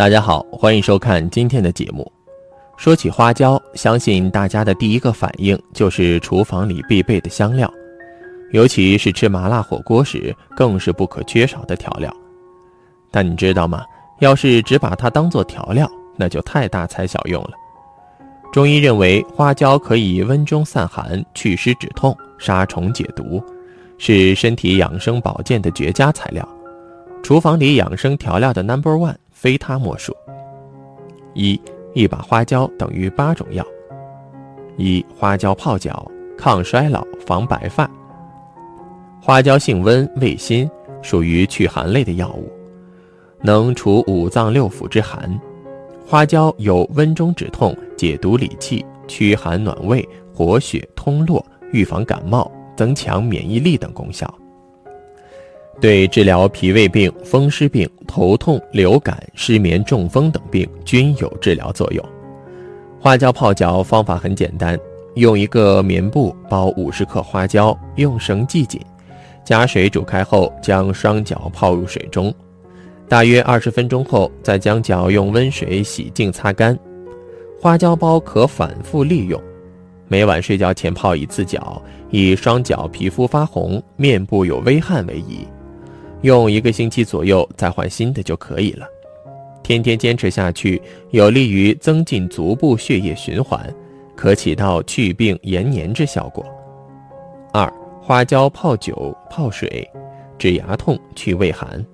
大家好，欢迎收看今天的节目。说起花椒，相信大家的第一个反应就是厨房里必备的香料，尤其是吃麻辣火锅时，更是不可缺少的调料。但你知道吗？要是只把它当做调料，那就太大材小用了。中医认为，花椒可以温中散寒、祛湿止痛、杀虫解毒，是身体养生保健的绝佳材料。厨房里养生调料的 Number One。非它莫属。一一把花椒等于八种药。一花椒泡脚，抗衰老，防白发。花椒性温，味辛，属于祛寒类的药物，能除五脏六腑之寒。花椒有温中止痛、解毒理气、驱寒暖胃、活血通络、预防感冒、增强免疫力等功效。对治疗脾胃病、风湿病、头痛、流感、失眠、中风等病均有治疗作用。花椒泡脚方法很简单，用一个棉布包五十克花椒，用绳系紧，加水煮开后，将双脚泡入水中，大约二十分钟后，再将脚用温水洗净擦干。花椒包可反复利用，每晚睡觉前泡一次脚，以双脚皮肤发红、面部有微汗为宜。用一个星期左右再换新的就可以了。天天坚持下去，有利于增进足部血液循环，可起到祛病延年之效果。二、花椒泡酒泡水，治牙痛去胃寒。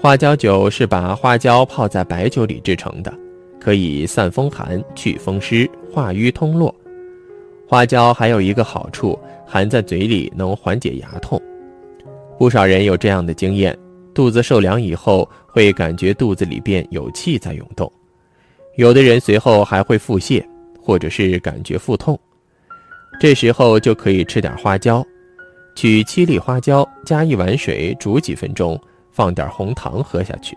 花椒酒是把花椒泡在白酒里制成的，可以散风寒、祛风湿、化瘀通络。花椒还有一个好处，含在嘴里能缓解牙痛。不少人有这样的经验：肚子受凉以后，会感觉肚子里边有气在涌动；有的人随后还会腹泻，或者是感觉腹痛。这时候就可以吃点花椒，取七粒花椒，加一碗水煮几分钟，放点红糖喝下去。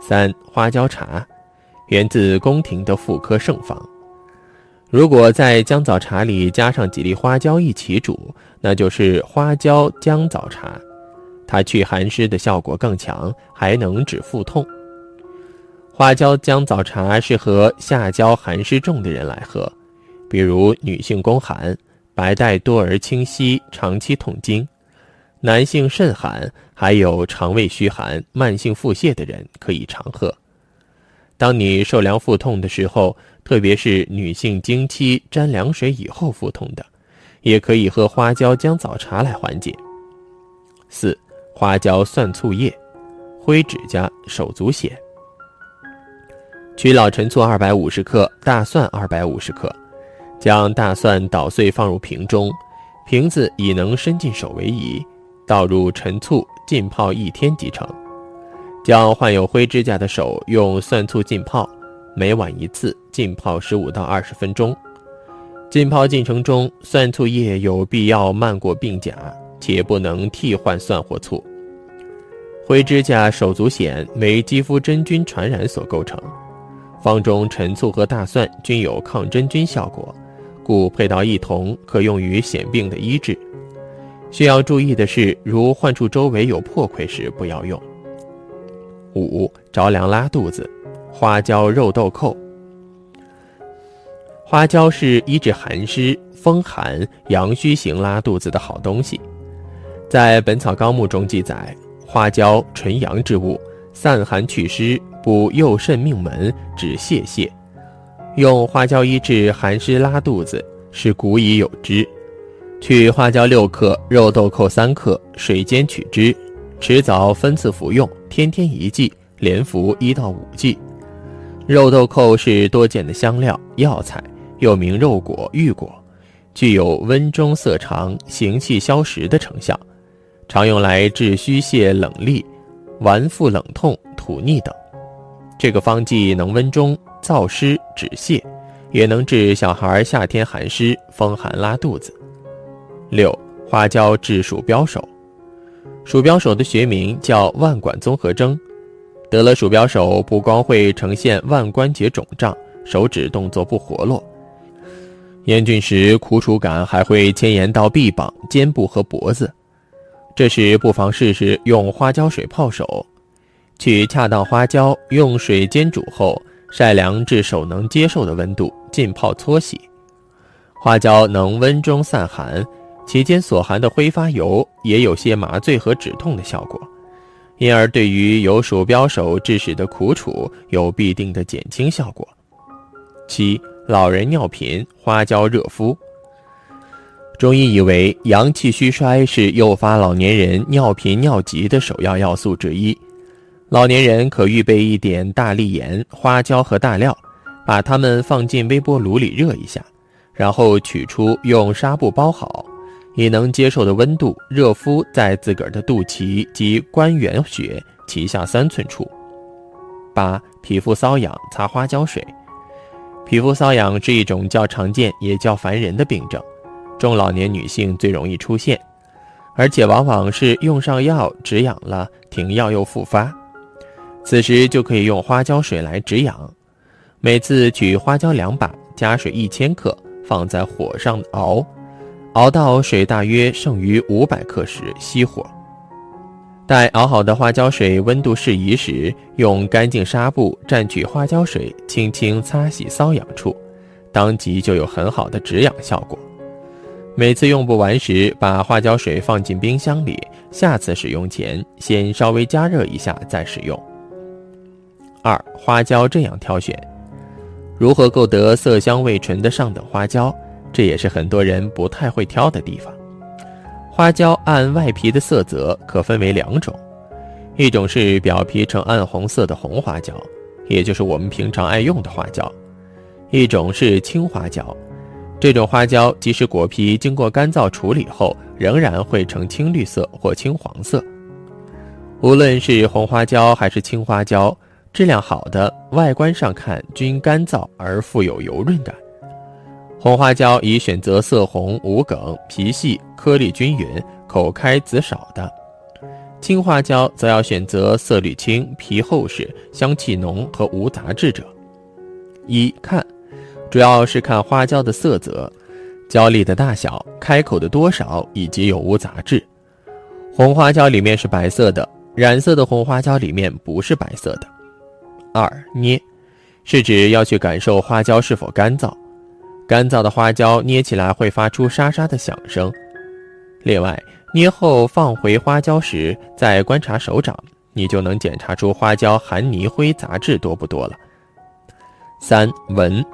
三花椒茶，源自宫廷的妇科圣方。如果在姜枣茶里加上几粒花椒一起煮，那就是花椒姜枣茶，它去寒湿的效果更强，还能止腹痛。花椒姜枣茶适合下焦寒湿重的人来喝，比如女性宫寒、白带多而清稀、长期痛经；男性肾寒，还有肠胃虚寒、慢性腹泻的人可以常喝。当你受凉腹痛的时候，特别是女性经期沾凉水以后腹痛的，也可以喝花椒姜枣茶来缓解。四、花椒蒜醋液，灰指甲、手足癣。取老陈醋二百五十克，大蒜二百五十克，将大蒜捣碎放入瓶中，瓶子以能伸进手为宜，倒入陈醋浸泡一天即成。将患有灰指甲的手用蒜醋浸泡，每晚一次，浸泡十五到二十分钟。浸泡进程中，蒜醋液有必要漫过鬓甲，且不能替换蒜或醋。灰指甲、手足癣为肌肤真菌传染所构成，方中陈醋和大蒜均有抗真菌效果，故配到一同，可用于癣病的医治。需要注意的是，如患处周围有破溃时，不要用。五着凉拉肚子，花椒肉豆蔻。花椒是医治寒湿、风寒、阳虚型拉肚子的好东西。在《本草纲目》中记载，花椒纯阳之物，散寒祛湿，补右肾命门，止泄泻。用花椒医治寒湿拉肚子是古已有之。取花椒六克，肉豆蔻三克，水煎取汁。迟早分次服用，天天一剂，连服一到五剂。肉豆蔻是多见的香料药材，又名肉果、玉果，具有温中涩肠、行气消食的成效，常用来治虚泻、冷痢、脘腹冷痛、吐逆等。这个方剂能温中燥湿止泻，也能治小孩夏天寒湿、风寒拉肚子。六花椒治鼠标手。鼠标手的学名叫腕管综合征，得了鼠标手不光会呈现腕关节肿胀、手指动作不活络，严峻时苦楚感还会牵延到臂膀、肩部和脖子。这时不妨试试用花椒水泡手，取恰当花椒，用水煎煮后晒凉至手能接受的温度，浸泡搓洗。花椒能温中散寒，其间所含的挥发油也有些麻醉和止痛的效果，因而对于有鼠标手致使的苦楚有必定的减轻效果。七、老人尿频，花椒热敷。中医以为阳气虚衰是诱发老年人尿频尿急的首要要素之一。老年人可预备一点大力盐、花椒和大料，把它们放进微波炉里热一下，然后取出，用纱布包好，你能接受的温度热敷在自个儿的肚脐及关元穴脐下三寸处。八、皮肤瘙痒，擦花椒水。皮肤瘙痒是一种较常见也较烦人的病症。中老年女性最容易出现，而且往往是用上药止痒了，停药又复发。此时就可以用花椒水来止痒。每次取花椒两把，加水一千克，放在火上熬，熬到水大约剩余五百克时熄火。待熬好的花椒水温度适宜时，用干净纱布蘸取花椒水，轻轻擦洗瘙痒处，当即就有很好的止痒效果。每次用不完时，把花椒水放进冰箱里，下次使用前先稍微加热一下再使用。二、花椒这样挑选，如何购得色香味纯的上等花椒？这也是很多人不太会挑的地方。花椒按外皮的色泽可分为两种，一种是表皮呈暗红色的红花椒，也就是我们平常爱用的花椒；一种是青花椒。这种花椒即使果皮经过干燥处理后，仍然会呈青绿色或青黄色。无论是红花椒还是青花椒，质量好的，外观上看均干燥而富有油润感。红花椒宜选择色红、无梗、皮细、颗粒均匀、口开籽少的；青花椒则要选择色绿青、皮厚实、香气浓和无杂质者。一看。主要是看花椒的色泽、椒粒的大小、开口的多少以及有无杂质。红花椒里面是白色的，染色的红花椒里面不是白色的。二捏，是指要去感受花椒是否干燥，干燥的花椒捏起来会发出沙沙的响声。另外，捏后放回花椒时，再观察手掌，你就能检查出花椒含泥灰杂质多不多了。三闻。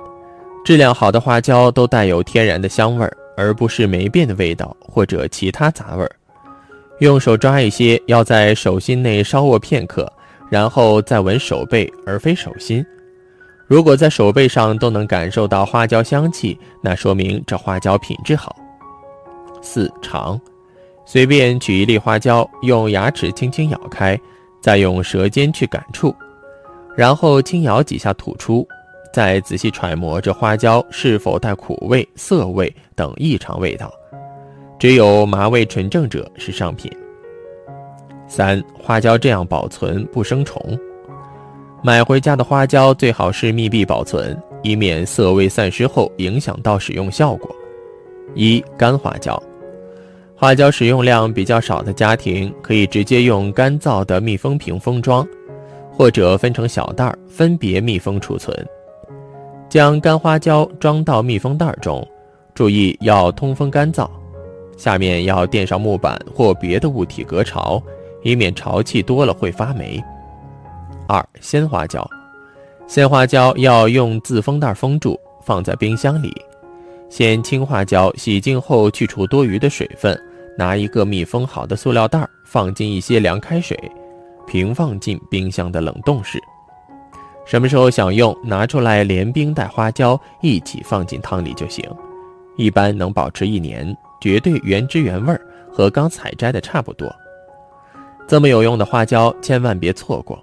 质量好的花椒都带有天然的香味儿，而不是霉变的味道或者其他杂味儿。用手抓一些，要在手心内稍握片刻，然后再闻手背，而非手心。如果在手背上都能感受到花椒香气，那说明这花椒品质好。四尝，随便取一粒花椒，用牙齿轻轻咬开，再用舌尖去感触，然后轻咬几下吐出。再仔细揣摩这花椒是否带苦味、涩味等异常味道，只有麻味纯正者是上品。三、花椒这样保存不生虫。买回家的花椒最好是密闭保存，以免色味散失后影响到使用效果。一、干花椒，花椒使用量比较少的家庭可以直接用干燥的密封瓶封装，或者分成小袋儿分别密封储存。将干花椒装到密封袋中，注意要通风干燥，下面要垫上木板或别的物体隔潮，以免潮气多了会发霉。二鲜花椒，鲜花椒要用自封袋封住，放在冰箱里。鲜青花椒洗净后去除多余的水分，拿一个密封好的塑料袋放进一些凉开水，平放进冰箱的冷冻室。什么时候想用，拿出来连冰带花椒一起放进汤里就行，一般能保持一年，绝对原汁原味，和刚采摘的差不多。这么有用的花椒，千万别错过，